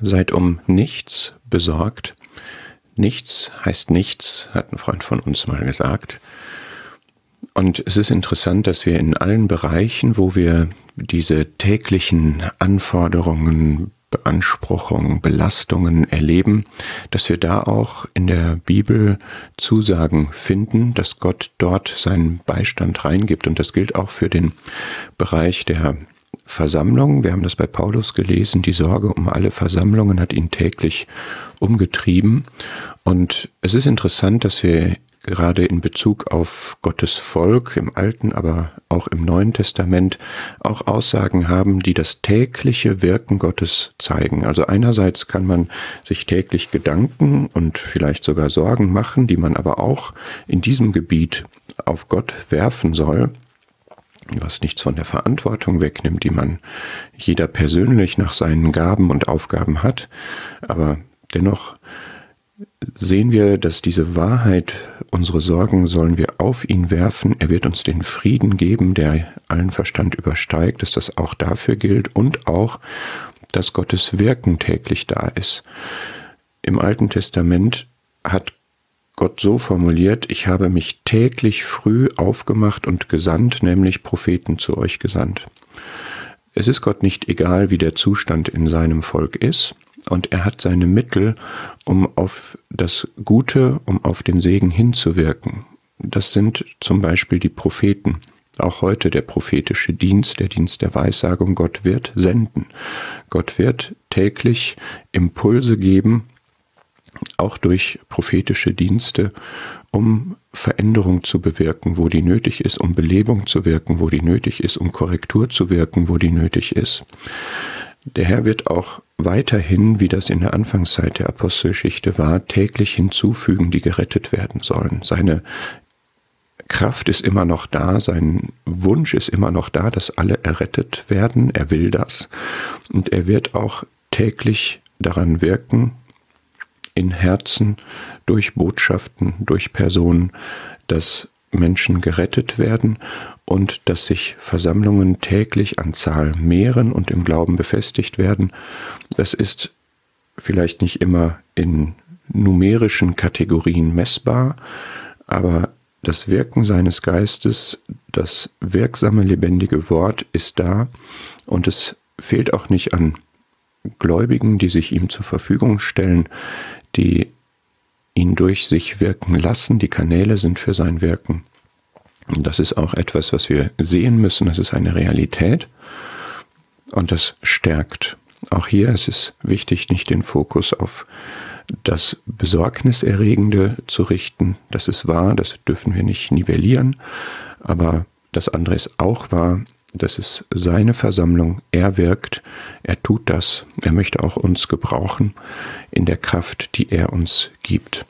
seid um nichts besorgt. Nichts heißt nichts, hat ein Freund von uns mal gesagt. Und es ist interessant, dass wir in allen Bereichen, wo wir diese täglichen Anforderungen, Beanspruchungen, Belastungen erleben, dass wir da auch in der Bibel Zusagen finden, dass Gott dort seinen Beistand reingibt. Und das gilt auch für den Bereich der Versammlung. Wir haben das bei Paulus gelesen. Die Sorge um alle Versammlungen hat ihn täglich umgetrieben. Und es ist interessant, dass wir gerade in Bezug auf Gottes Volk im Alten, aber auch im Neuen Testament auch Aussagen haben, die das tägliche Wirken Gottes zeigen. Also einerseits kann man sich täglich Gedanken und vielleicht sogar Sorgen machen, die man aber auch in diesem Gebiet auf Gott werfen soll, was nichts von der Verantwortung wegnimmt, die man jeder persönlich nach seinen Gaben und Aufgaben hat, aber dennoch sehen wir, dass diese Wahrheit, unsere Sorgen sollen wir auf ihn werfen. Er wird uns den Frieden geben, der allen Verstand übersteigt, dass das auch dafür gilt und auch, dass Gottes Wirken täglich da ist. Im Alten Testament hat Gott so formuliert, ich habe mich täglich früh aufgemacht und gesandt, nämlich Propheten zu euch gesandt. Es ist Gott nicht egal, wie der Zustand in seinem Volk ist, und er hat seine Mittel, um auf das Gute, um auf den Segen hinzuwirken. Das sind zum Beispiel die Propheten. Auch heute der prophetische Dienst, der Dienst der Weissagung. Gott wird senden. Gott wird täglich Impulse geben, auch durch prophetische Dienste, um Veränderung zu bewirken, wo die nötig ist, um Belebung zu wirken, wo die nötig ist, um Korrektur zu wirken, wo die nötig ist. Der Herr wird auch weiterhin, wie das in der Anfangszeit der Apostelgeschichte war, täglich hinzufügen, die gerettet werden sollen. Seine Kraft ist immer noch da, sein Wunsch ist immer noch da, dass alle errettet werden. Er will das. Und er wird auch täglich daran wirken, in Herzen, durch Botschaften, durch Personen, dass Menschen gerettet werden und dass sich Versammlungen täglich an Zahl mehren und im Glauben befestigt werden. Das ist vielleicht nicht immer in numerischen Kategorien messbar, aber das Wirken seines Geistes, das wirksame, lebendige Wort ist da und es fehlt auch nicht an Gläubigen, die sich ihm zur Verfügung stellen, die ihn durch sich wirken lassen. Die Kanäle sind für sein Wirken. Und das ist auch etwas, was wir sehen müssen. Das ist eine Realität. Und das stärkt. Auch hier ist es wichtig, nicht den Fokus auf das Besorgniserregende zu richten. Das ist wahr, das dürfen wir nicht nivellieren. Aber das andere ist auch wahr. Das ist seine Versammlung. Er wirkt. Er tut das. Er möchte auch uns gebrauchen in der Kraft, die er uns gibt.